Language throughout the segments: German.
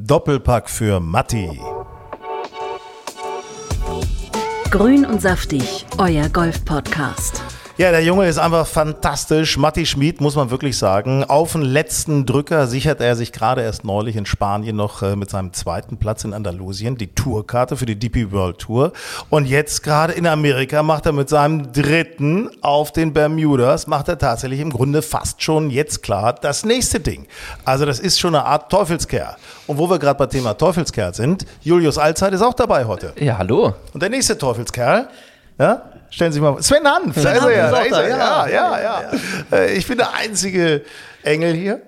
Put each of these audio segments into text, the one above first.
Doppelpack für Matti. Grün und saftig, euer Golf-Podcast. Ja, der Junge ist einfach fantastisch. Matti Schmid, muss man wirklich sagen. Auf den letzten Drücker sichert er sich gerade erst neulich in Spanien noch äh, mit seinem zweiten Platz in Andalusien die Tourkarte für die DP World Tour. Und jetzt gerade in Amerika macht er mit seinem dritten auf den Bermudas, macht er tatsächlich im Grunde fast schon jetzt klar das nächste Ding. Also das ist schon eine Art Teufelskerl. Und wo wir gerade bei Thema Teufelskerl sind, Julius Allzeit ist auch dabei heute. Ja, hallo. Und der nächste Teufelskerl, ja, Stellen Sie mal Sven Hanf, da ist er ja, da ist er, ja, ja, ja. Äh, ich bin der einzige Engel hier.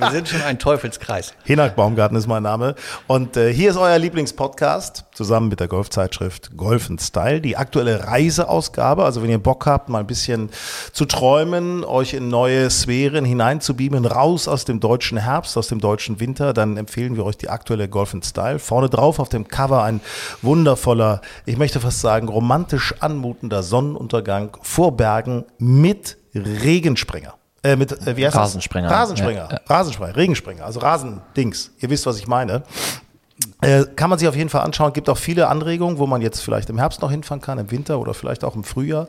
Wir sind schon ein Teufelskreis. Hinak Baumgarten ist mein Name. Und äh, hier ist euer Lieblingspodcast, zusammen mit der Golfzeitschrift Golf Style, die aktuelle Reiseausgabe. Also wenn ihr Bock habt, mal ein bisschen zu träumen, euch in neue Sphären hineinzubeamen, raus aus dem deutschen Herbst, aus dem deutschen Winter, dann empfehlen wir euch die aktuelle Golf Style. Vorne drauf auf dem Cover ein wundervoller, ich möchte fast sagen, romantisch anmutender Sonnenuntergang vor Bergen mit Regensprenger. Äh, mit, äh, wie heißt Rasensprenger. Das? Rasensprenger. Ja. Rasensprenger, Regensprenger, also Rasendings. Ihr wisst, was ich meine. Äh, kann man sich auf jeden Fall anschauen. Gibt auch viele Anregungen, wo man jetzt vielleicht im Herbst noch hinfahren kann, im Winter oder vielleicht auch im Frühjahr.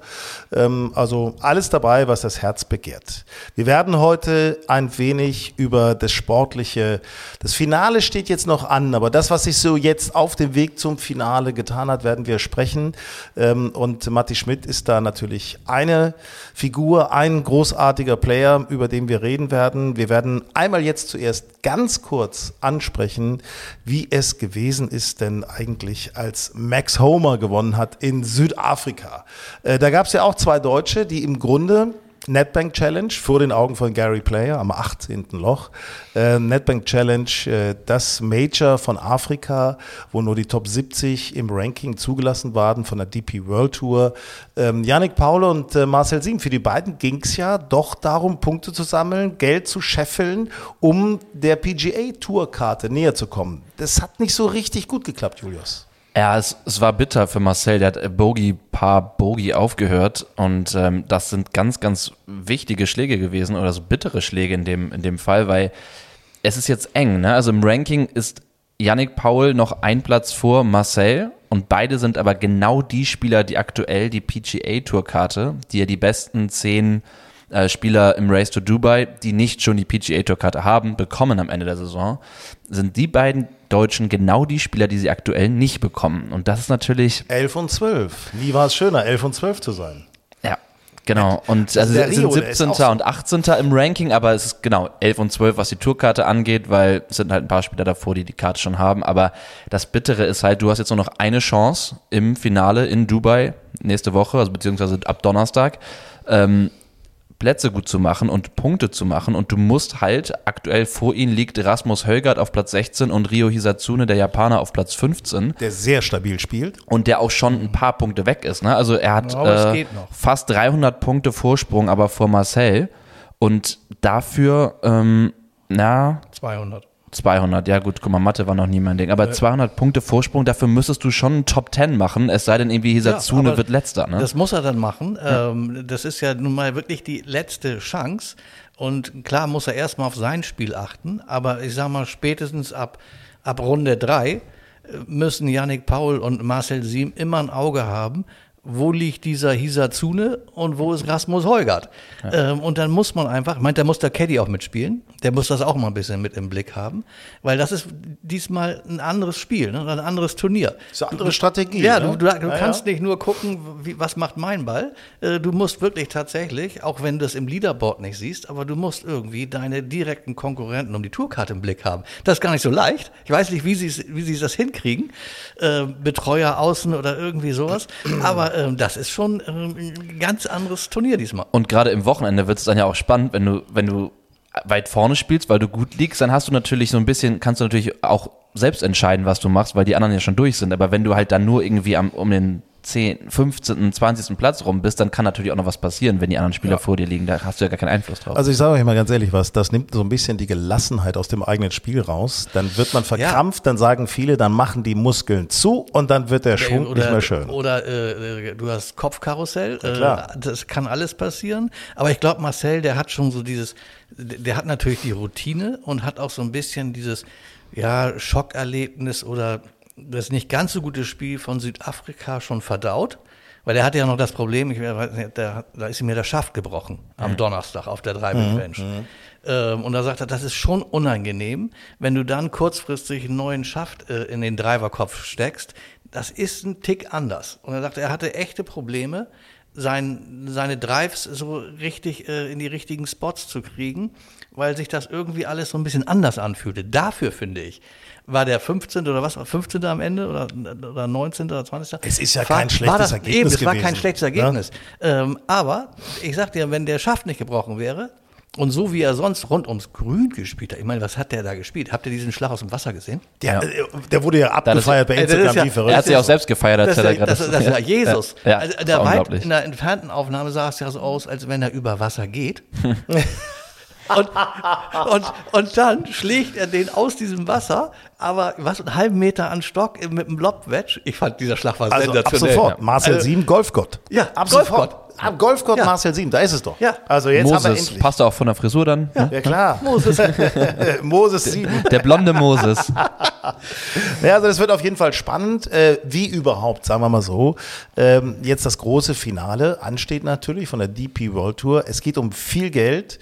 Ähm, also alles dabei, was das Herz begehrt. Wir werden heute ein wenig über das Sportliche. Das Finale steht jetzt noch an, aber das, was sich so jetzt auf dem Weg zum Finale getan hat, werden wir sprechen. Ähm, und Matti Schmidt ist da natürlich eine Figur, ein großartiger Player, über den wir reden werden. Wir werden einmal jetzt zuerst ganz kurz ansprechen, wie es gewesen ist denn eigentlich, als Max Homer gewonnen hat in Südafrika. Äh, da gab es ja auch zwei Deutsche, die im Grunde Netbank Challenge vor den Augen von Gary Player am 18. Loch. Äh, Netbank Challenge, äh, das Major von Afrika, wo nur die Top 70 im Ranking zugelassen waren von der DP World Tour. Ähm, Yannick Paul und äh, Marcel Siegen, für die beiden ging es ja doch darum, Punkte zu sammeln, Geld zu scheffeln, um der PGA Tourkarte näher zu kommen. Das hat nicht so richtig gut geklappt, Julius. Ja, es, es war bitter für Marcel. Der hat Bogey paar Bogey aufgehört und ähm, das sind ganz, ganz wichtige Schläge gewesen oder so bittere Schläge in dem, in dem Fall, weil es ist jetzt eng. Ne? Also im Ranking ist Yannick Paul noch ein Platz vor Marcel und beide sind aber genau die Spieler, die aktuell die PGA Tourkarte, die ja die besten zehn äh, Spieler im Race to Dubai, die nicht schon die PGA Tourkarte haben, bekommen am Ende der Saison, sind die beiden Deutschen genau die Spieler, die sie aktuell nicht bekommen. Und das ist natürlich. 11 und 12. Wie war es schöner, 11 und 12 zu sein? Ja, Genau, und also es sind 17. So und 18. im Ranking, aber es ist genau 11 und 12, was die Tourkarte angeht, weil es sind halt ein paar Spieler davor, die die Karte schon haben. Aber das Bittere ist halt, du hast jetzt nur noch eine Chance im Finale in Dubai nächste Woche, also beziehungsweise ab Donnerstag. Ähm, Plätze gut zu machen und Punkte zu machen. Und du musst halt, aktuell vor ihnen liegt Rasmus Hölgert auf Platz 16 und Rio Hisatsune, der Japaner, auf Platz 15. Der sehr stabil spielt. Und der auch schon ein paar Punkte weg ist. Ne? Also er hat ja, äh, fast 300 Punkte Vorsprung, aber vor Marcel. Und dafür, ähm, na. 200. 200, ja gut, guck mal, Mathe war noch nie mein Ding. Aber 200 Punkte Vorsprung, dafür müsstest du schon einen Top 10 machen, es sei denn irgendwie Hisatsune ja, wird letzter. Ne? Das muss er dann machen. Ja. Ähm, das ist ja nun mal wirklich die letzte Chance. Und klar muss er erstmal auf sein Spiel achten, aber ich sag mal, spätestens ab, ab Runde 3 äh, müssen Yannick Paul und Marcel Siem immer ein Auge haben, wo liegt dieser Hisazune und wo ist Rasmus Heugart? Ja. Ähm, und dann muss man einfach, meint, da muss der Caddy auch mitspielen, der muss das auch mal ein bisschen mit im Blick haben, weil das ist diesmal ein anderes Spiel, ne, ein anderes Turnier. Das ist eine andere Strategie. Ja, ne? du, du, du ja, kannst ja. nicht nur gucken, wie, was macht mein Ball, äh, du musst wirklich tatsächlich, auch wenn du es im Leaderboard nicht siehst, aber du musst irgendwie deine direkten Konkurrenten um die Tourkarte im Blick haben. Das ist gar nicht so leicht. Ich weiß nicht, wie sie wie sie das hinkriegen, äh, Betreuer außen oder irgendwie sowas, aber ähm, das ist schon ähm, ein ganz anderes Turnier diesmal. Und gerade im Wochenende wird es dann ja auch spannend, wenn du, wenn du weit vorne spielst, weil du gut liegst, dann hast du natürlich so ein bisschen, kannst du natürlich auch selbst entscheiden, was du machst, weil die anderen ja schon durch sind. Aber wenn du halt dann nur irgendwie am, um den 10., 15., 20. Platz rum bist, dann kann natürlich auch noch was passieren, wenn die anderen Spieler ja. vor dir liegen. Da hast du ja gar keinen Einfluss drauf. Also ich sage euch mal ganz ehrlich was, das nimmt so ein bisschen die Gelassenheit aus dem eigenen Spiel raus. Dann wird man verkrampft, ja. dann sagen viele, dann machen die Muskeln zu und dann wird der Schwung oder, nicht mehr schön. Oder äh, du hast Kopfkarussell, ja, äh, das kann alles passieren. Aber ich glaube, Marcel, der hat schon so dieses, der hat natürlich die Routine und hat auch so ein bisschen dieses ja, Schockerlebnis oder das nicht ganz so gute Spiel von Südafrika schon verdaut. Weil er hatte ja noch das Problem, ich, weiß nicht, da, da ist ihm ja der Schaft gebrochen am Donnerstag auf der Dreibeck-Bench. Ähm, und da sagt er, das ist schon unangenehm, wenn du dann kurzfristig einen neuen Schaft äh, in den Driverkopf steckst. Das ist ein Tick anders. Und er sagte, er hatte echte Probleme, sein, seine Drives so richtig äh, in die richtigen Spots zu kriegen, weil sich das irgendwie alles so ein bisschen anders anfühlte. Dafür finde ich, war der 15. oder was, 15. am Ende oder, oder 19. oder 20. Es ist ja war, kein schlechtes war das, Ergebnis Eben, es war kein gewesen, schlechtes ne? Ergebnis. Ähm, aber ich sag dir, wenn der Schaft nicht gebrochen wäre, und so wie er sonst rund ums Grün gespielt hat, ich meine, was hat der da gespielt? Habt ihr diesen Schlag aus dem Wasser gesehen? Der, äh, der wurde ja abgefeiert bei ist Instagram, ja- wie Er verrückt. hat sich auch selbst gefeiert, als Das, er da gerade das, das ist ja Jesus. Ja, ja, also, der weit, unglaublich. in der entfernten Aufnahme sah es ja so aus, als wenn er über Wasser geht. und, und, und dann schlägt er den aus diesem Wasser, aber was, einen halben Meter an Stock mit einem Lobwedge. Ich fand, dieser Schlag war Also ab sensationell. sofort. Marcel Also- Sieben, Golfgott. Ja, ab Golfgott. sofort. Golfgott, Ja. Marcel Sieben, da ist es doch. Ja. Also jetzt haben wir Moses, endlich. passt auch von der Frisur dann. Ja. Ja klar. Moses. Moses Sieben. Der blonde Moses. Ja, also das wird auf jeden Fall spannend, äh, wie überhaupt, sagen wir mal so. Ähm, jetzt das große Finale ansteht natürlich von der DP World Tour. Es geht um viel Geld.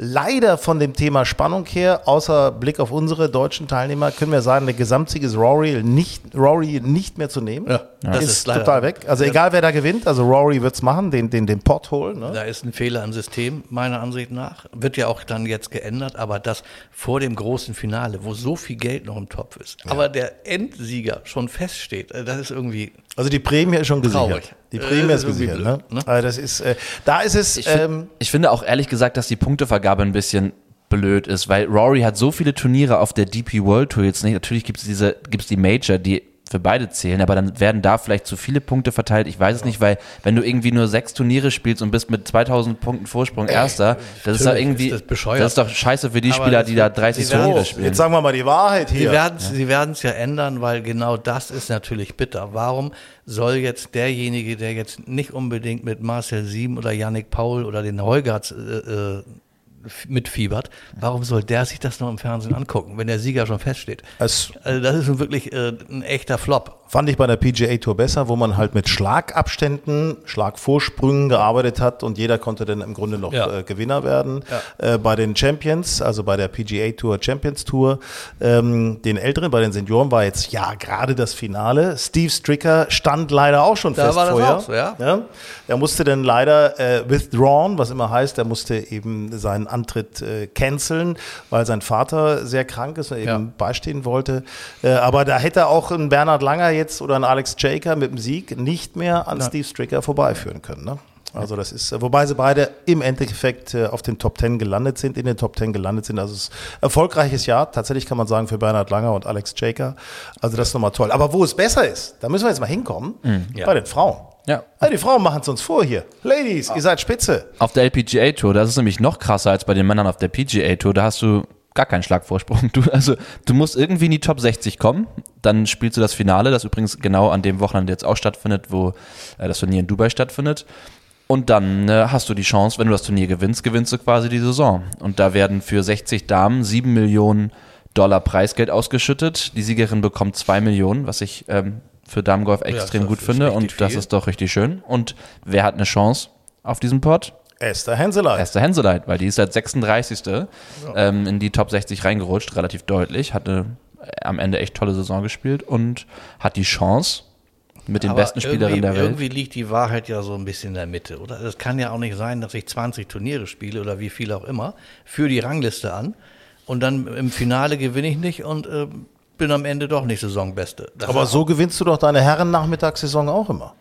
Leider von dem Thema Spannung her, außer Blick auf unsere deutschen Teilnehmer, können wir sagen, der Gesamtsieg ist Rory nicht, Rory nicht mehr zu nehmen. Ja, das ist, ist leider- total weg. Also egal wer da gewinnt, also Rory wird's machen, den, den, den Pot holen. Ne? Da ist ein Fehler im System, meiner Ansicht nach. Wird ja auch dann jetzt geändert, aber das vor dem großen Finale, wo so viel Geld noch im Topf ist, aber der Endsieger schon feststeht, äh, das ist irgendwie. Also die Prämie ist schon gesichert. Traurig. Die Äh, Prämie das ist gesichert. blöd, ne? ne? Also das ist, äh, da ist es. Ich, find, ähm, ich finde auch ehrlich gesagt, dass die Punktevergabe ein bisschen blöd ist, weil Rory hat so viele Turniere auf der DP World Tour jetzt nicht. Natürlich gibt es diese, gibt es die Major, die für beide zählen, aber dann werden da vielleicht zu viele Punkte verteilt. Ich weiß es nicht, weil wenn du irgendwie nur sechs Turniere spielst und bist mit 2000 Punkten Vorsprung Erster, das ist doch irgendwie, ist das bescheuert. das ist doch scheiße für die Aber Spieler, die da wird- 30 die Turniere spielen. jetzt sagen wir mal die Wahrheit Sie hier. werden es sie werden's ja ändern, weil genau das ist natürlich bitter. Warum soll jetzt derjenige, der jetzt nicht unbedingt mit Marcel Sieben oder Yannick Paul oder den Heugarts äh, äh, mitfiebert, warum soll der sich das noch im Fernsehen angucken, wenn der Sieger schon feststeht? Es Also das ist nun wirklich äh, ein echter Flop. Fand ich bei der PGA Tour besser, wo man halt mit Schlagabständen, Schlagvorsprüngen gearbeitet hat und jeder konnte dann im Grunde noch Ja. äh, Gewinner werden. Äh, bei den Champions, also bei der PGA Tour Champions Tour, ähm, den Älteren, bei den Senioren war jetzt ja gerade das Finale. Steve Stricker stand leider auch schon Da fest war das vorher. auch so, ja. Er musste dann leider äh, withdrawn, was immer heißt, er musste eben seinen Antritt äh, canceln, weil sein Vater sehr krank ist und eben Ja. beistehen wollte. Äh, aber da hätte auch ein Bernhard Langer jetzt oder ein Alex Jaker mit dem Sieg nicht mehr an Steve Stricker vorbeiführen können. Ne? Also das ist, äh, wobei sie beide im Endeffekt äh, auf den Top Ten gelandet sind, in den Top Ten gelandet sind. Also es ist ein erfolgreiches Jahr, tatsächlich kann man sagen, für Bernhard Langer und Alex Jaker. Also das ist nochmal toll. Aber wo es besser ist, da müssen wir jetzt mal hinkommen, Ja. bei den Frauen. Ja. Ja, die Frauen machen es uns vor hier. Ladies, ihr seid spitze. Auf der LPGA Tour, das ist nämlich noch krasser als bei den Männern auf der PGA Tour. Da hast du gar keinen Schlagvorsprung. Du, also, du musst irgendwie in die Top 60 kommen. Dann spielst du das Finale, das übrigens genau an dem Wochenende jetzt auch stattfindet, wo äh, das Turnier in Dubai stattfindet. Und dann äh, hast du die Chance, wenn du das Turnier gewinnst, gewinnst du quasi die Saison. Und da werden für 60 Damen 7 Millionen Dollar Preisgeld ausgeschüttet. Die Siegerin bekommt 2 Millionen, was ich ähm, für Damengolf extrem das gut finde. Und das viel. ist doch richtig schön. Und wer hat eine Chance auf diesem Pod? Esther Henseleit. Esther Henseleit, weil die ist als 36. Ähm, in die Top 60 reingerutscht, relativ deutlich, hatte äh, am Ende echt tolle Saison gespielt und hat die Chance mit den Aber besten Spielerinnen der Welt. Irgendwie liegt die Wahrheit ja so ein bisschen in der Mitte, oder? Es kann ja auch nicht sein, dass ich 20 Turniere spiele oder wie viel auch immer, für die Rangliste an und dann im Finale gewinne ich nicht und äh, bin am Ende doch nicht Saisonbeste. Das Aber so gewinnst du doch deine Herren-Nachmittagssaison auch immer.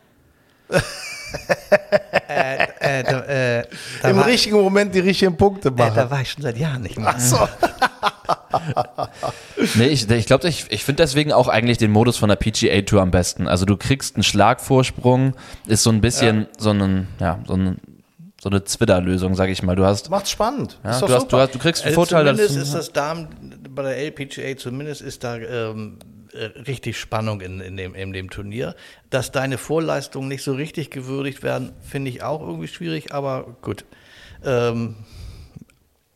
äh, da, äh, da, Im richtigen Moment die richtigen Punkte äh, machen. da war ich schon seit Jahren nicht mehr. Ach so. Nee, ich, ich glaube, ich, ich finde deswegen auch eigentlich den Modus von der PGA Tour am besten. Also du kriegst einen Schlagvorsprung, ist so ein bisschen so, ein, ja, so, ein, so eine Zwitterlösung, sag ich mal. Du hast, Macht's spannend. ja, du, hast, du, hast, du kriegst einen Also Vorteil. zumindest ist das Damen bei der LPGA zumindest ist da ähm, äh, richtig Spannung in, in, dem, in dem Turnier. Dass deine Vorleistungen nicht so richtig gewürdigt werden, finde ich auch irgendwie schwierig, aber gut. Ähm,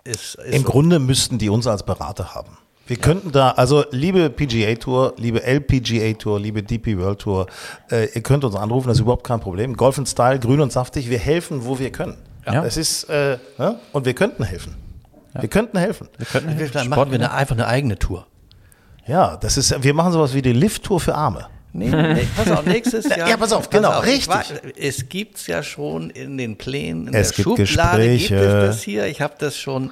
ist, ist Im so. Grunde müssten die uns als Berater haben. Wir könnten da, also liebe PGA Tour, liebe LPGA Tour, liebe DP World Tour, äh, ihr könnt uns anrufen, das ist überhaupt kein Problem. Golf in Style, grün und saftig, wir helfen, wo wir können. Ja. Es ist, äh, ne? und wir könnten helfen. Wir könnten helfen. Könnten Dann machen wir eine, einfach eine eigene Tour. Ja, das ist, wir machen sowas wie die Lift-Tour für Arme. Nee, nee, pass auf, nächstes Jahr. Ja, pass auf, genau, richtig. Wa- Es gibt's ja schon in den Plänen, in Es der gibt Schublade gibt Gespräche. es das hier. Ich habe das schon,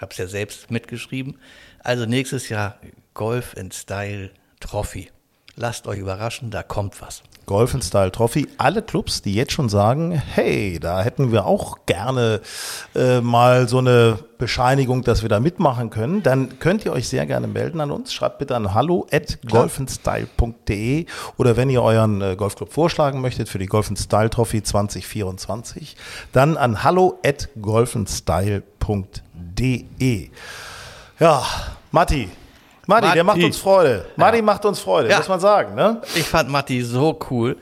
habe es ja selbst mitgeschrieben. Also nächstes Jahr Golf in Style Trophy. Lasst euch überraschen, da kommt was. Golf in Style Trophy. Alle Clubs, die jetzt schon sagen, hey, da hätten wir auch gerne äh, mal so eine Bescheinigung, dass wir da mitmachen können, dann könnt ihr euch sehr gerne melden an uns. Schreibt bitte an hallo at golfenstyle.de oder wenn ihr euren äh, Golfclub vorschlagen möchtet für die Golf in Style Trophy 2024, dann an hallo at golfenstyle.de. Ja, Matti. Matti, der macht uns Freude. Matti macht uns Freude, Ja. muss man sagen, ne? Ich fand Matti so cool.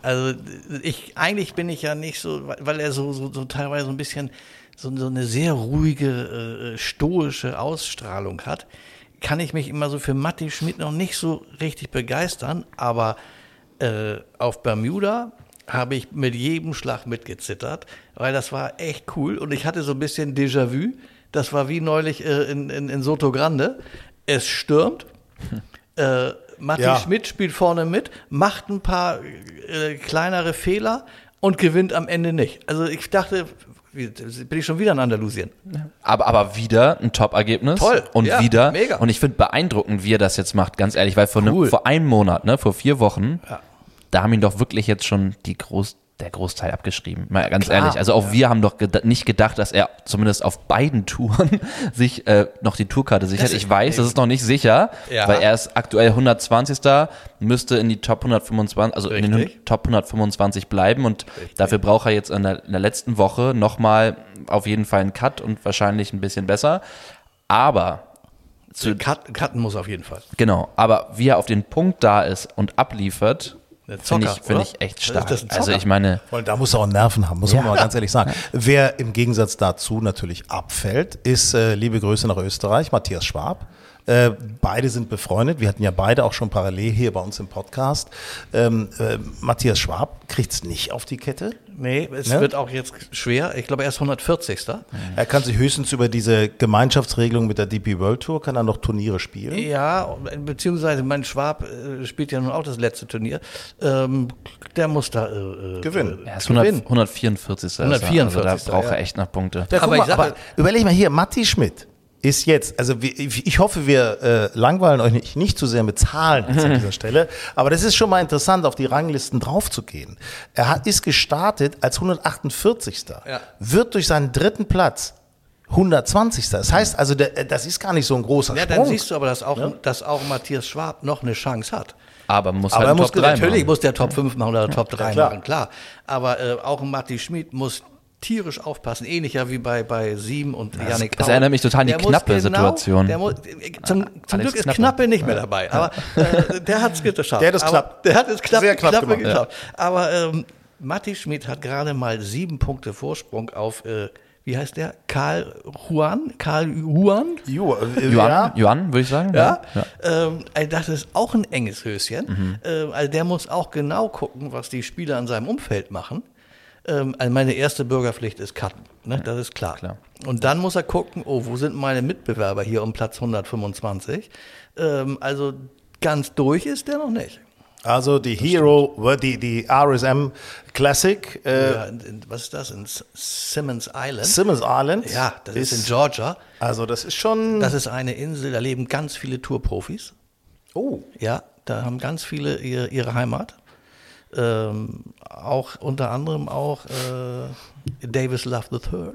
Also ich eigentlich bin ich ja nicht so, weil- weil er so, so, so teilweise so ein bisschen so, so eine sehr ruhige, äh, stoische Ausstrahlung hat, kann ich mich immer so für Matti Schmidt noch nicht so richtig begeistern, aber äh, auf Bermuda habe ich mit jedem Schlag mitgezittert, weil das war echt cool und ich hatte so ein bisschen Déjà-vu. Das war wie neulich äh, in, in, in Soto Grande. Es stürmt. Äh, Matti Ja. Schmidt spielt vorne mit, macht ein paar äh, kleinere Fehler und gewinnt am Ende nicht. Also ich dachte, wie, bin ich schon wieder in Andalusien. Aber, aber wieder ein Top-Ergebnis. Toll, Und ja, wieder. mega. Und ich finde beeindruckend, wie er das jetzt macht, ganz ehrlich, weil vor, einem, Cool. vor einem Monat, ne, vor vier Wochen, Ja. da haben ihn doch wirklich jetzt schon die Groß, der Großteil abgeschrieben. Mal ganz Klar, ehrlich. Also auch wir haben doch geda nicht gedacht, dass er zumindest auf beiden Touren sich äh, noch die Tourkarte sichert. Das ich weiß, das ist noch nicht sicher, Ja. weil er ist aktuell 120. müsste in die Top 125, also in den Richtig. Top 125 bleiben und dafür braucht er jetzt in der, in der letzten Woche nochmal auf jeden Fall einen Cut und wahrscheinlich ein bisschen besser. Aber zu, Cut, cutten muss auf jeden Fall. genau, aber wie er auf den Punkt da ist und abliefert, finde ich, finde oder? ich echt stark. also ich meine, Und da muss er auch Nerven haben, muss man mal ganz ehrlich sagen. Wer im Gegensatz dazu natürlich abfällt, ist, äh, liebe Grüße nach Österreich, Matthias Schwab. Äh, beide sind befreundet. Wir hatten ja beide auch schon parallel hier bei uns im Podcast. Ähm, äh, Matthias Schwab kriegt es nicht auf die Kette. Nee, es Ne? wird auch jetzt schwer. Ich glaube, er ist 140. Er kann sich höchstens über diese Gemeinschaftsregelung mit der DP World Tour, kann er noch Turniere spielen. Ja, beziehungsweise mein Schwab äh, spielt ja nun auch das letzte Turnier. Ähm, der muss da äh, äh, Gewinnen. er ist 100, Gewinnen. 144. ist er. 144. Also da braucht er echt noch Punkte. Ja, Aber mal, ich sag aber überleg mal hier, Matti Schmidt ist jetzt, also ich hoffe, wir äh, langweilen euch nicht, nicht zu sehr mit Zahlen jetzt an dieser Stelle, aber das ist schon mal interessant, auf die Ranglisten draufzugehen. Er hat, ist gestartet als 148. Ja. Wird durch seinen dritten Platz 120. Das heißt also, der, das ist gar nicht so ein großer Ja, Sprung. dann siehst du aber, dass auch, dass auch Matthias Schwab noch eine Chance hat. Aber muss Aber halt er muss Top 3 Natürlich machen. muss der Top 5 machen oder Top 3 klar. machen, klar. Aber äh, auch Matti Schmid muss tierisch aufpassen, ähnlicher wie bei, bei Sieben und Janik es Paul. erinnert mich total an die knappe Situation. Der muss, äh, zum zum Alex Glück ist Knappe. Knappe nicht mehr dabei, aber äh, der hat es geschafft. Der hat es knapp. Der hat es knapp, Sehr knapp knappe gemacht, geschafft. Aber ähm, Matti Schmid hat gerade mal sieben Punkte Vorsprung auf, äh, wie heißt der? Karl Juan? Karl Juan? Jo, äh, Yuan, ja. Yuan würde ich sagen. Ja, ja. Ähm, also das ist auch ein enges Höschen. Mhm. Ähm, also der muss auch genau gucken, was die Spieler in seinem Umfeld machen. Ähm, also meine erste Bürgerpflicht ist Cutten, ne? das ist klar. Klar. Und dann muss er gucken, oh, wo sind meine Mitbewerber hier um Platz 125? Ähm, also ganz durch ist der noch nicht. Also die Hero, die, die RSM Classic, äh, Ja, was ist das? In Simmons Island? Simmons Island. ja, das ist, in Georgia. Also das ist schon. Das ist eine Insel, da leben ganz viele Tourprofis. oh. Ja, da haben ganz viele ihre, ihre Heimat. Ähm, auch unter anderem auch äh, Davis Love III,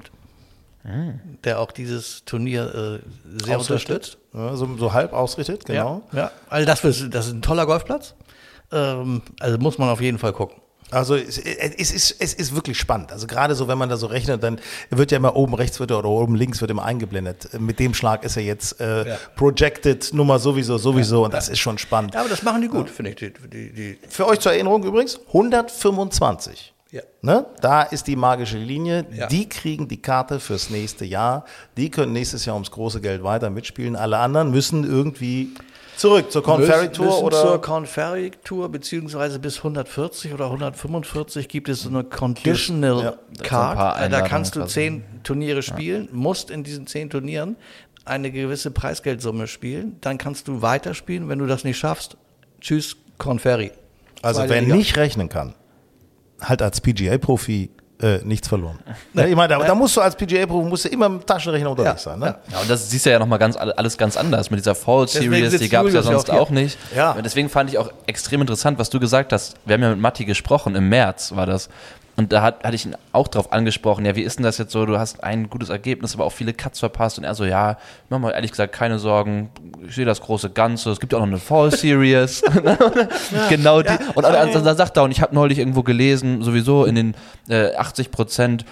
der auch dieses Turnier äh, sehr unterstützt. Ja, so, so halb ausrichtet, genau. Ja, ja. Also das, ist- das ist ein toller Golfplatz. Ähm, also muss man auf jeden Fall gucken. Also es, es, ist, es ist wirklich spannend. Also gerade so, wenn man da so rechnet, dann wird ja immer oben rechts wird er oder oben links wird immer eingeblendet. Mit dem Schlag ist er jetzt äh, Ja. projected Nummer sowieso, sowieso und das ist schon spannend. Ja, aber das machen die gut, finde ich. Die, die, die, Für euch zur Erinnerung übrigens, 125 Ja. Ne? Da ist die magische Linie. Ja. Die kriegen die Karte fürs nächste Jahr. Die können nächstes Jahr ums große Geld weiter mitspielen. Alle anderen müssen irgendwie zurück zur Corn Ferry Tour müssen oder zur Corn Ferry Tour, beziehungsweise bis 140 oder 145 gibt es so eine Conditional Ja. Card. paar Äh, da kannst du zehn Turniere spielen, musst in diesen zehn Turnieren eine gewisse Preisgeldsumme spielen. Dann kannst du weiterspielen. Wenn du das nicht schaffst, tschüss, Corn Ferry. Also wer nicht rechnen kann, halt als PGA-Profi äh, nichts verloren. Ja, ich meine, da, da musst du als PGA-Profi musst du immer mit dem Taschenrechner unterwegs Ja, sein. Ne? Ja, und das siehst du ja nochmal ganz, alles ganz anders mit dieser Fall Series, die gab es ja sonst auch auch nicht. Ja. Und deswegen fand ich auch extrem interessant, was du gesagt hast. Wir haben ja mit Matti gesprochen, im März war das. Und da hat, hatte ich ihn auch drauf angesprochen, ja, wie ist denn das jetzt so? Du hast ein gutes Ergebnis, aber auch viele Cuts verpasst. Und er so, ja, mach mal ehrlich gesagt keine Sorgen, ich sehe das große Ganze. Es gibt ja auch noch eine Fall Series. genau die. Und dann, dann sagt er, und ich habe neulich irgendwo gelesen, sowieso in den äh, 80 Prozent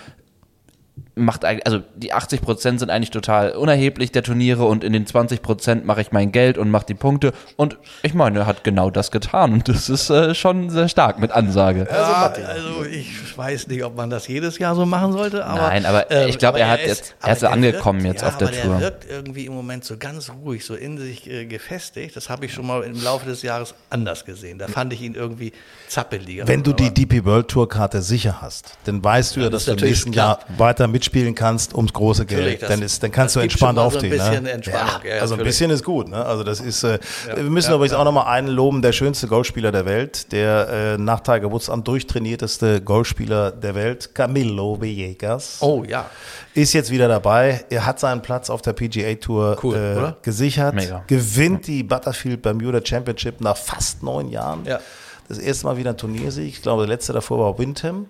macht eigentlich, also die 80 Prozent sind eigentlich total unerheblich der Turniere und in den 20 Prozent mache ich mein Geld und mache die Punkte und ich meine, er hat genau das getan und das ist äh, schon sehr stark mit Ansage. Ja, also ich weiß nicht, ob man das jedes Jahr so machen sollte, aber Nein, aber ich glaube, er hat jetzt- er ist ja angekommen wirkt, jetzt ja, auf der aber Tour. Der wirkt irgendwie im Moment so ganz ruhig, so in sich äh, gefestigt. Das habe ich schon mal im Laufe des Jahres anders gesehen. Da fand ich ihn irgendwie zappeliger. Wenn du die DP World Tour Karte sicher hast, dann weißt du ja, das dass ist du im nächsten klar. Jahr weiter mitspielen kannst ums große Geld. Dann, ist, dann kannst du entspannt mal so ein aufstehen. bisschen ne? Entspannung, ja, also ein bisschen ist gut. Ne? Also das ist. Äh, wir müssen übrigens auch nochmal einen loben, der schönste Golfspieler der Welt, der äh, nach Tiger Woods am durchtrainierteste Golfspieler der Welt, Camilo Villegas. Oh ja. Ist jetzt wieder dabei. Er hat seinen Platz auf der PGA Tour Cool, äh, gesichert. Mega. Gewinnt die Butterfield Bermuda Championship nach fast neun Jahren. Ja. Das erste Mal wieder ein Turniersieg. Ich glaube, der letzte davor war Windham.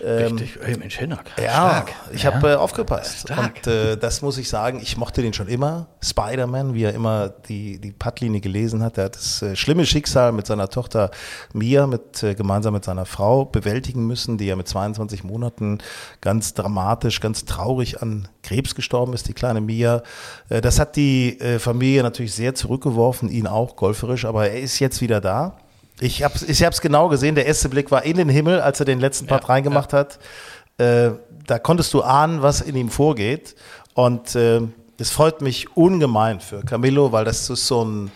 Richtig. Ey, Mensch, Hinnack. Ja, Stark. ich habe äh, aufgepasst. Stark. Und äh, das muss ich sagen, ich mochte den schon immer. Spider-Man, wie er immer die, die Puttlinie gelesen hat. Er hat das äh, schlimme Schicksal mit seiner Tochter Mia, mit, äh, gemeinsam mit seiner Frau, bewältigen müssen, die ja mit 22 Monaten ganz dramatisch, ganz traurig an Krebs gestorben ist, die kleine Mia. Äh, das hat die äh, Familie natürlich sehr zurückgeworfen, ihn auch golferisch, aber er ist jetzt wieder da. Ich habe es ich hab's genau gesehen, der erste Blick war in den Himmel, als er den letzten Part reingemacht hat. Äh, da konntest du ahnen, was in ihm vorgeht. Und äh, es freut mich ungemein für Camillo, weil das ist so ein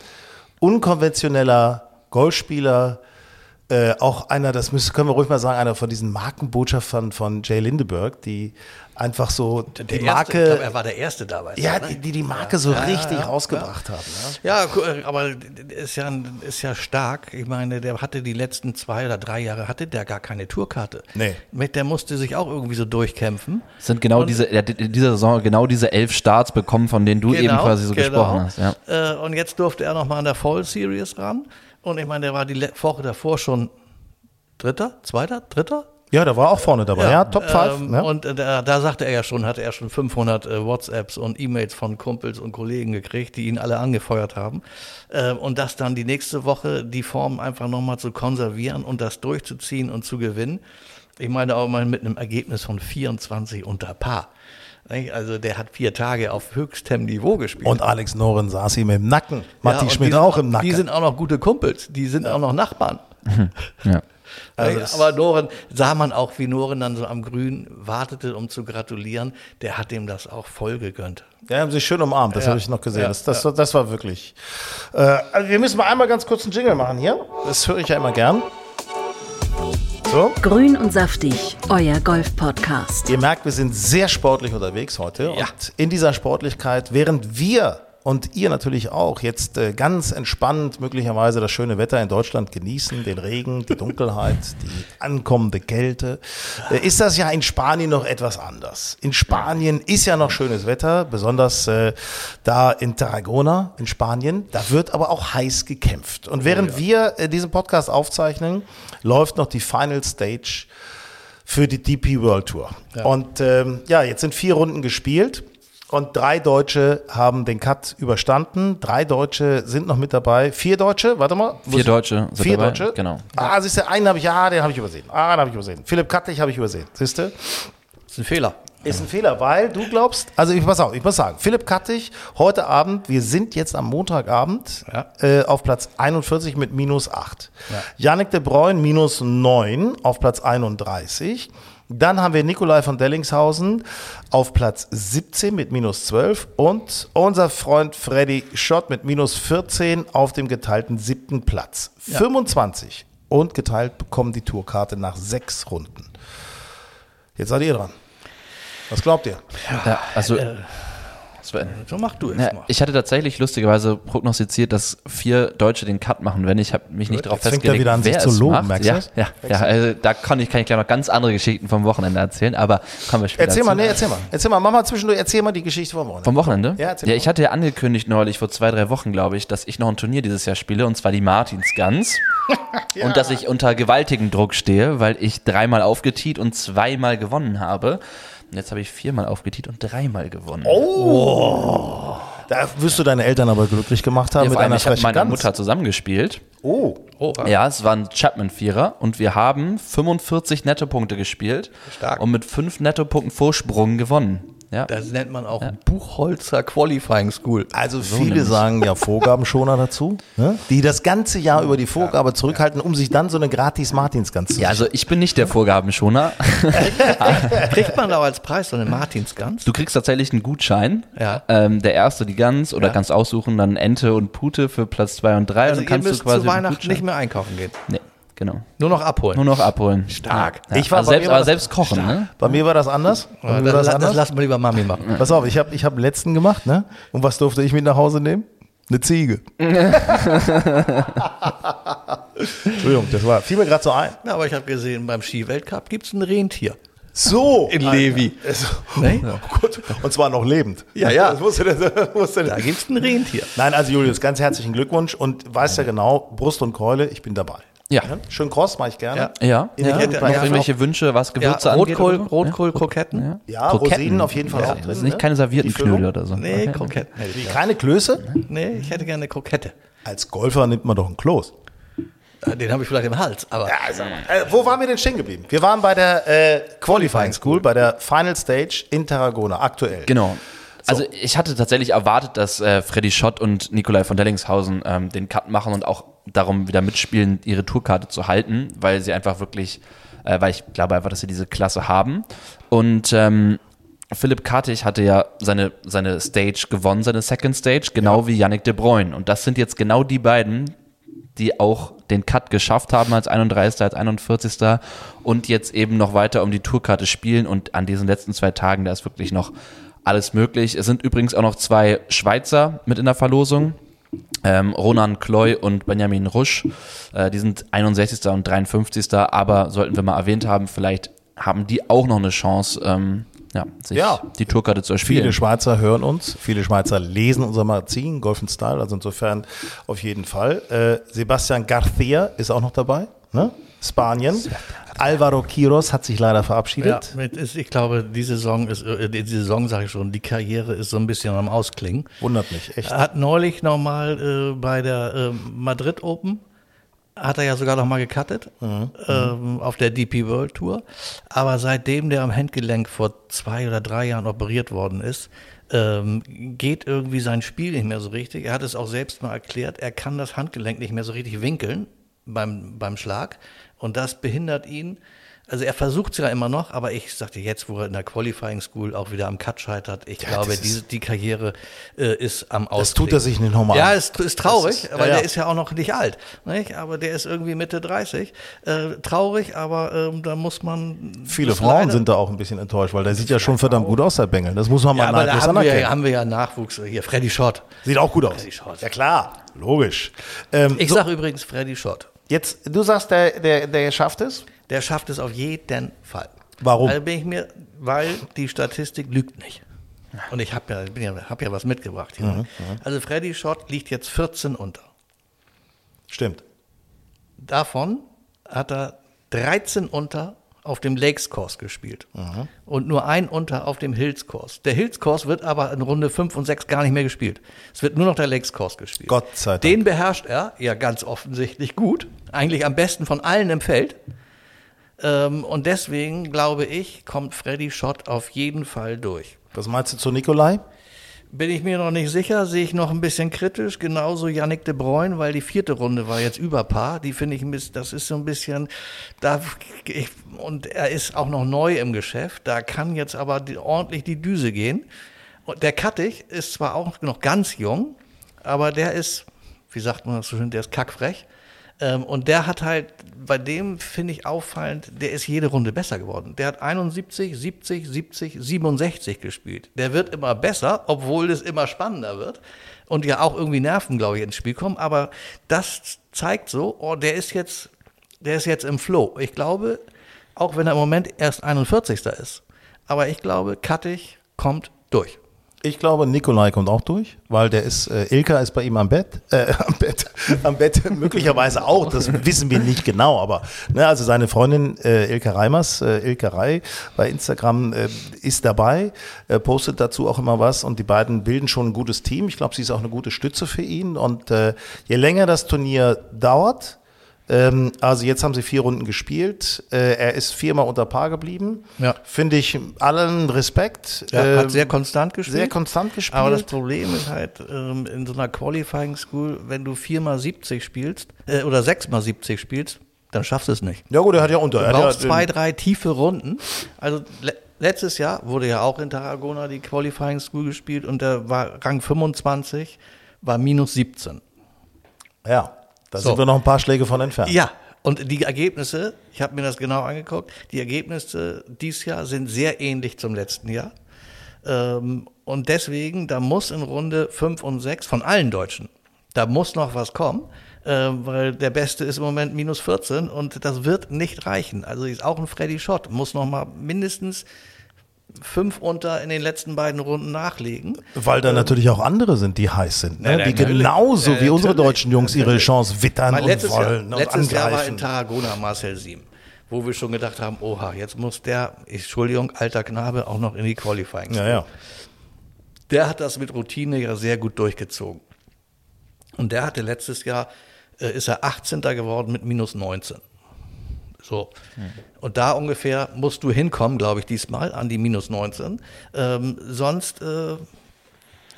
unkonventioneller Golfspieler, äh, auch einer, das müssen, können wir ruhig mal sagen, einer von diesen Markenbotschaftern von Jay Lindeberg, die einfach so Der die erste, Marke, ich glaube, er war der Erste dabei. ja, ne? die, die die Marke so richtig rausgebracht haben. Ne? Ja, äh, aber ist ja, ist ja stark. Ich meine, der hatte die letzten zwei oder drei Jahre hatte der gar keine Tourkarte. Nee. Mit Der musste sich auch irgendwie so durchkämpfen. Es sind genau diese, er hat in dieser Saison genau diese elf Starts bekommen, von denen du eben quasi so gesprochen hast. Ja. Äh, und jetzt durfte er noch mal an der Fall Series ran. Und ich meine, der war die Woche davor schon Dritter, Zweiter, Dritter. Ja, da war auch vorne dabei. Ja, Top 5. Ähm, ne? Und äh, da, da sagte er ja schon, hatte er schon 500 äh, WhatsApps und E-Mails von Kumpels und Kollegen gekriegt, die ihn alle angefeuert haben. Ähm, und das dann die nächste Woche die Form einfach nochmal zu konservieren und das durchzuziehen und zu gewinnen. Ich meine auch mal mit einem Ergebnis von 24 unter Paar. Also der hat vier Tage auf höchstem Niveau gespielt. Und Alex Noren saß ihm im Nacken. Matti und Schmidt die auch sind, im Nacken. Die sind auch noch gute Kumpels, die sind auch noch Nachbarn. Ja. Also Aber Noren, sah man auch, wie Noren dann so am Grün wartete, um zu gratulieren. Der hat ihm das auch voll gegönnt. Ja, haben sich schön umarmt, das Ja. habe ich noch gesehen. Ja, Das, das, das war wirklich. Äh, also wir müssen mal einmal ganz kurz einen Jingle machen hier. Das höre ich ja immer gern. So. Grün und saftig, euer Golf-Podcast. Ihr merkt, wir sind sehr sportlich unterwegs heute. Ja. Und in dieser Sportlichkeit, während wir und ihr natürlich auch jetzt äh, ganz entspannt möglicherweise das schöne Wetter in Deutschland genießen, den Regen, die Dunkelheit, die ankommende Kälte, äh, ist das ja in Spanien noch etwas anders. In Spanien ist ja noch schönes Wetter, besonders äh, da in Tarragona in Spanien. Da wird aber auch heiß gekämpft. Und während wir äh, diesen Podcast aufzeichnen, läuft noch die Final Stage für die DP World Tour. Und ähm, ja, jetzt sind vier Runden gespielt und drei Deutsche haben den Cut überstanden. Drei Deutsche sind noch mit dabei. Vier Deutsche, warte mal. Vier Deutsche sind Vier dabei, Deutsche? genau. Ah, siehst du, einen habe ich, ah, den habe ich übersehen. Ah, den habe ich übersehen. Philipp Kattich habe ich übersehen. Siehst du? Das ist ein Fehler. Ist ein Fehler, weil du glaubst, also ich pass auf, ich muss sagen, Philipp Kattig, heute Abend, wir sind jetzt am Montagabend Ja. äh, auf Platz 41 mit minus 8. Yannick de Bruyne minus 9 auf Platz 31. Dann haben wir Nikolai von Dellingshausen auf Platz 17 mit minus 12 und unser Freund Freddy Schott mit minus 14 auf dem geteilten siebten Platz. 25 und geteilt bekommen die Tourkarte nach sechs Runden. Jetzt seid ihr dran. Was glaubt ihr? Ja, also, Sven. So mach du es Ja, mal. ich hatte tatsächlich lustigerweise prognostiziert, dass vier Deutsche den Cut machen werden. Ich habe mich nicht darauf Jetzt fängt er festgelegt, wieder an, sich zu loben, macht. merkst du ja, ja, ja, also da kann ich, kann ich gleich noch ganz andere Geschichten vom Wochenende erzählen, aber kommen wir später Erzähl mal, zu. nee, erzähl mal. Erzähl mal, mach mal zwischendurch, erzähl mal die Geschichte vom Wochenende. Vom Wochenende? Ja, erzähl ja mal. ich hatte ja angekündigt neulich, vor zwei, drei Wochen, glaube ich, dass ich noch ein Turnier dieses Jahr spiele, und zwar die Martinsgans. Und dass ich unter gewaltigem Druck stehe, weil ich dreimal aufgetiet und zweimal gewonnen habe. Und jetzt habe ich viermal aufgetiet und dreimal gewonnen. Oh. Da wirst du deine Eltern aber glücklich gemacht haben ja, mit einer ich habe mit meiner. Mutter zusammengespielt. Oh. Oh, Ja, es waren Chapman-Vierer und wir haben 45 Nettopunkte gespielt Stark. und mit fünf Nettopunkten Vorsprung gewonnen. Ja. Das nennt man auch Buchholzer Qualifying School. Also viele sagen ja Vorgabenschoner dazu, ne? die das ganze Jahr über die Vorgabe zurückhalten, um sich dann so eine gratis Martinsgans zu ja, also ich bin nicht der Vorgabenschoner. Kriegt man da als Preis so eine Martinsgans? Du kriegst tatsächlich einen Gutschein. Ja. Ähm, der erste die Gans oder Ja. kannst aussuchen, dann Ente und Pute für Platz zwei und drei. Also und dann kannst müsst du quasi zu Weihnachten nicht mehr einkaufen gehen. Nee, genau. Nur noch abholen. Nur noch abholen. Stark. Ja. Ich war- also selbst, aber das- selbst kochen, ne? Bei mir war das anders. Bei Ja, mir war das, das das, anders. lassen wir lieber Mami machen. Pass auf, ich habe ich hab den letzten gemacht, ne? Und was durfte ich mit nach Hause nehmen? Eine Ziege. Entschuldigung, das war, fiel mir gerade so ein. Ja, aber ich habe gesehen, beim Skiweltcup gibt es ein Rentier. So. In Levi. Also, Nee? oh Gott. Und zwar noch lebend. Ja, ja. Das musste, das musste, Da gibt es ein Rentier. Nein, also Julius, ganz herzlichen Glückwunsch und weißt ja genau, Brust und Keule, ich bin dabei. Ja. Schön kross, mache ich gerne. Ja. Ja. Ja. Noch irgendwelche Wünsche, was Ja, Gewürze angeht? Rotkohl, oder so? Rotkohl-Kroketten? Ja. Ja, Kroketten. Rosinen auf jeden Fall Ja, auch das drin. ist nicht ne? keine servierten. Knödel oder so. Nee, Okay. Kroketten. ich Keine Klöße? Nee, ich hätte gerne eine Krokette. Als Golfer nimmt man doch einen Kloß. Äh, Den habe ich vielleicht im Hals, aber Ja, sag mal. Äh, wo waren wir denn stehen geblieben? Wir waren bei der äh, Qualifying School, bei der Final Stage in Tarragona, aktuell. Genau. Also ich hatte tatsächlich erwartet, dass äh, Freddy Schott und Nikolai von Dellingshausen ähm, den Cut machen und auch darum wieder mitspielen, ihre Tourkarte zu halten, weil sie einfach wirklich, äh, weil ich glaube einfach, dass sie diese Klasse haben. Und ähm, Philipp Kartig hatte ja seine, seine Stage gewonnen, seine Second Stage, genau wie Yannick de Bruyne. Und das sind jetzt genau die beiden, die auch den Cut geschafft haben als 31., als 41. und jetzt eben noch weiter um die Tourkarte spielen und an diesen letzten zwei Tagen, da ist wirklich noch alles möglich. Es sind übrigens auch noch zwei Schweizer mit in der Verlosung. Ähm, Ronan Kloy und Benjamin Rusch, äh, die sind 61. und 53. Aber sollten wir mal erwähnt haben, vielleicht haben die auch noch eine Chance, ähm, ja, sich Ja. die Tourkarte zu erspielen. Viele Schweizer hören uns, viele Schweizer lesen unser Magazin, Golf and Style, also insofern auf jeden Fall. Äh, Sebastian Garcia ist auch noch dabei, ne? Spanien. Alvaro Quiros hat sich leider ja, verabschiedet. mit ist, ich glaube, die Saison ist, äh, die Saison sage ich schon, die Karriere ist so ein bisschen am Ausklingen. Wundert mich, echt. Er hat neulich nochmal äh, bei der äh, Madrid Open, hat er ja sogar noch mal gecuttet ähm, auf der DP World Tour. Aber seitdem der am Handgelenk vor zwei oder drei Jahren operiert worden ist, ähm, geht irgendwie sein Spiel nicht mehr so richtig. Er hat es auch selbst mal erklärt, er kann das Handgelenk nicht mehr so richtig winkeln beim, beim Schlag. Und das behindert ihn. Also er versucht es ja immer noch, aber ich sagte jetzt, wo er in der Qualifying School auch wieder am Cut scheitert, ich glaube, das ist- diese, die Karriere äh, ist am Ausklingen. Das tut er sich nicht nochmal Ja, es ist traurig, ist- weil ja, ja. der ist ja auch noch nicht alt. Nicht? Aber der ist irgendwie Mitte 30. Äh, traurig, aber ähm, da muss man. Viele Frauen leider- sind da auch ein bisschen enttäuscht, weil der sieht ja schon verdammt gut aus, der Bengel. Das muss man Ja, mal aber da haben wir, ja, haben wir ja Nachwuchs. Hier, Freddy Schott. Sieht auch gut aus. Freddy Schott. Ja klar, logisch. Ähm, Ich so, sage übrigens Freddy Schott. Jetzt, du sagst, der, der, der schafft es? Der schafft es auf jeden Fall. Warum? Also bin ich mir, weil die Statistik lügt nicht. Und ich habe ja, ich bin ja, hab ja was mitgebracht hier. Mhm, Also Freddy Schott liegt jetzt 14 unter. Stimmt. Davon hat er 13 unter auf dem Lakes Course gespielt und nur ein unter auf dem Hills Course. Der Hills Course wird aber in Runde 5 und 6 gar nicht mehr gespielt. Es wird nur noch der Lakes Course gespielt. Gott sei Dank. Den beherrscht er ja ganz offensichtlich gut, eigentlich am besten von allen im Feld. Ähm, und deswegen glaube ich, kommt Freddy Schott auf jeden Fall durch. Was meinst du zu Nikolai? Bin ich mir noch nicht sicher, sehe ich noch ein bisschen kritisch. Genauso Yannick de Bruyne, weil die vierte Runde war jetzt über Paar. Die finde ich ein bisschen, das ist so ein bisschen, da, ich, und er ist auch noch neu im Geschäft. Da kann jetzt aber die, ordentlich die Düse gehen. Und der Kattig ist zwar auch noch ganz jung, aber der ist, wie sagt man das so schön, der ist kackfrech. Ähm, und der hat halt, bei dem finde ich auffallend, der ist jede Runde besser geworden. Der hat 71, 70, 70, 67 gespielt. Der wird immer besser, obwohl es immer spannender wird. Und ja auch irgendwie Nerven, glaube ich, ins Spiel kommen. Aber das zeigt so, oh, der ist jetzt, der ist jetzt im Flow. Ich glaube, auch wenn er im Moment erst 41. ist. Aber ich glaube, Kattig kommt durch. Ich glaube, Nikolai kommt auch durch, weil der ist, äh, Ilka ist bei ihm am Bett, äh, am Bett, am Bett möglicherweise auch, das wissen wir nicht genau, aber ne, also seine Freundin äh, Ilka Reimers, äh, Ilka Rei bei Instagram äh, ist dabei, äh, postet dazu auch immer was und die beiden bilden schon ein gutes Team. Ich glaube, sie ist auch eine gute Stütze für ihn und äh, je länger das Turnier dauert, ähm, also jetzt haben sie vier Runden gespielt. Äh, er ist viermal unter Paar geblieben. Ja. Finde ich allen Respekt. Ja, Äh, hat sehr konstant gespielt. sehr konstant gespielt. Aber das Problem ist halt, ähm, in so einer Qualifying School, wenn du viermal 70 spielst, äh, oder sechsmal 70 spielst, dann schaffst du es nicht. ja gut, er hat ja unter. Du er hat brauchst ja, zwei, drei tiefe Runden. Also le letztes Jahr wurde ja auch in Tarragona die Qualifying School gespielt und da war Rang 25, war minus 17. Ja, da So. sind wir noch ein paar Schläge von entfernt. Ja, und die Ergebnisse, ich habe mir das genau angeguckt, die Ergebnisse dieses Jahr sind sehr ähnlich zum letzten Jahr. Ähm, und deswegen, da muss in Runde 5 und 6 von allen Deutschen, da muss noch was kommen, ähm, weil der Beste ist im Moment minus 14 und das wird nicht reichen. Also ist auch ein Freddy Schott, muss noch mal mindestens fünf unter in den letzten beiden Runden nachlegen. Weil da natürlich auch andere sind, die heiß sind, ne? Ja, die genauso Ja, wie unsere deutschen Jungs ihre Chance wittern und letztes, Jahr, wollen und letztes Jahr war in angreifen. Tarragona Marcel Siem, wo wir schon gedacht haben, oha, jetzt muss der, Entschuldigung, alter Knabe, auch noch in die Qualifying. ja, ja. Der hat das mit Routine ja sehr gut durchgezogen. Und der hatte letztes Jahr, äh, ist er 18. geworden mit minus 19. So. Und da ungefähr musst du hinkommen, glaube ich, diesmal an die minus 19. Ähm, sonst äh,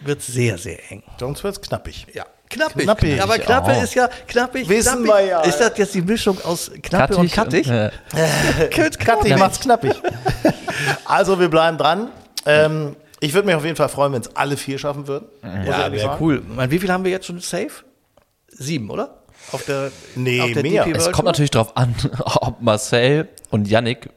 wird es sehr, sehr eng. Sonst wird's knappig. Ja, knappig. Knappig, Aber knappe auch. ist ja knappig. Wissen knappig. wir ja. Ist das jetzt die Mischung aus knappe und kattig? Äh, Knappig macht's knappig. also wir bleiben dran. Ähm, ich würde mich auf jeden Fall freuen, wenn es alle vier schaffen würden. Ja, wäre cool. Meine, wie viel haben wir jetzt schon safe? Sieben, oder? Auf der, Nee, auf der mehr. DP es kommt natürlich darauf an, ob Marcel und Yannick,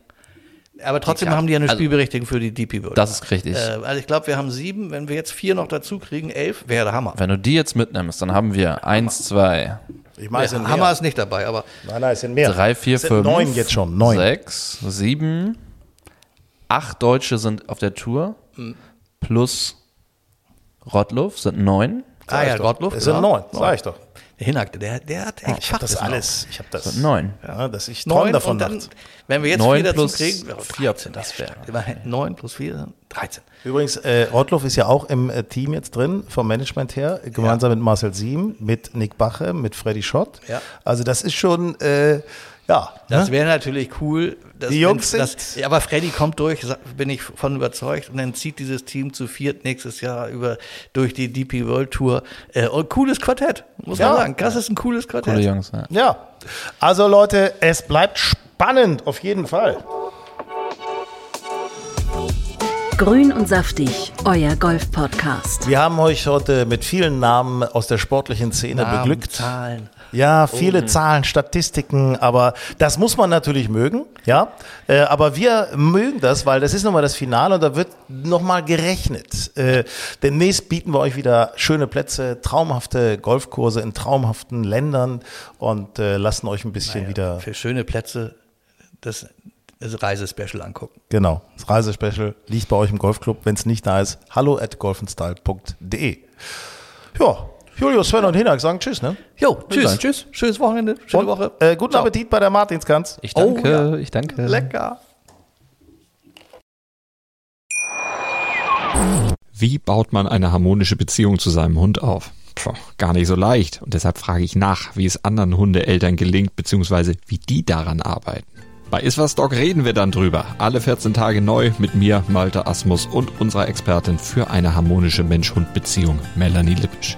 Aber trotzdem Ja, haben die ja eine also- Spielberechtigung für die DP World. das ist richtig. äh, also ich glaube, wir haben sieben. Wenn wir jetzt vier noch dazu kriegen, elf, wäre der Hammer. Wenn du die jetzt mitnimmst, dann haben wir eins, zwei, Ich meine, sind Hammer ist nicht dabei, aber Nein, nein, es sind mehr. drei, vier, Es sind fünf, neun jetzt schon. Neun. sechs, sieben, acht Deutsche sind auf der Tour Hm. plus Rottluff sind neun. Ah ja. Gottlob. Es sind ja. neun, sag ich doch. Der Hinhack, der, der hat echt Ich habe das alles. Ich habe das. Neun. Ja, das, ich Neun davon und dann, wenn wir jetzt Neun vier dazu kriegen, ja, vier, 13, das wäre- neun plus vier, sind 13. Übrigens, äh, Rottluff ist ja auch im äh, Team jetzt drin, vom Management her, gemeinsam mit Marcel Siem, mit Nick Bache, mit Freddy Schott. Ja. Also das ist schon, äh, ja. Das ne? wäre natürlich cool. Dass, Die Jungs sind- das, aber Freddy kommt durch, bin ich von überzeugt. Und dann zieht dieses Team zu viert nächstes Jahr über durch die DP World Tour. Äh, und cooles Quartett, muss Ja. man sagen. Das ist ein cooles Quartett. Coole Jungs, ja. Ja. Also Leute, es bleibt spannend, auf jeden Fall. Grün und saftig, euer Golf-Podcast. Wir haben euch heute mit vielen Namen aus der sportlichen Szene Namen, beglückt. Zahlen. Ja, viele Zahlen, Statistiken, aber das muss man natürlich mögen, ja. Äh, aber wir mögen das, weil das ist nochmal das Finale und da wird nochmal gerechnet. Äh, demnächst bieten wir euch wieder schöne Plätze, traumhafte Golfkurse in traumhaften Ländern und äh, lassen euch ein bisschen wieder, Für schöne Plätze das, das Reisespecial angucken. genau, das Reisespecial liegt bei euch im Golfclub. Wenn es nicht da ist, hallo at golfenstyle.de. Ja, Julio, Sven und Hinak sagen Tschüss, ne? Jo, tschüss. Tschüss. Schönes Wochenende, schöne und, Woche. Äh, guten Ciao. Appetit bei der Martinskanz. Ich danke, oh, ja. ich danke. Lecker. Wie baut man eine harmonische Beziehung zu seinem Hund auf? Puh, gar nicht so leicht. Und deshalb frage ich nach, wie es anderen Hundeeltern gelingt, beziehungsweise wie die daran arbeiten. Bei Iswas Dog reden wir dann drüber. Alle 14 Tage neu mit mir, Malte Asmus und unserer Expertin für eine harmonische Mensch-Hund-Beziehung, Melanie Lippisch.